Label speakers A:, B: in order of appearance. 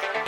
A: Bye.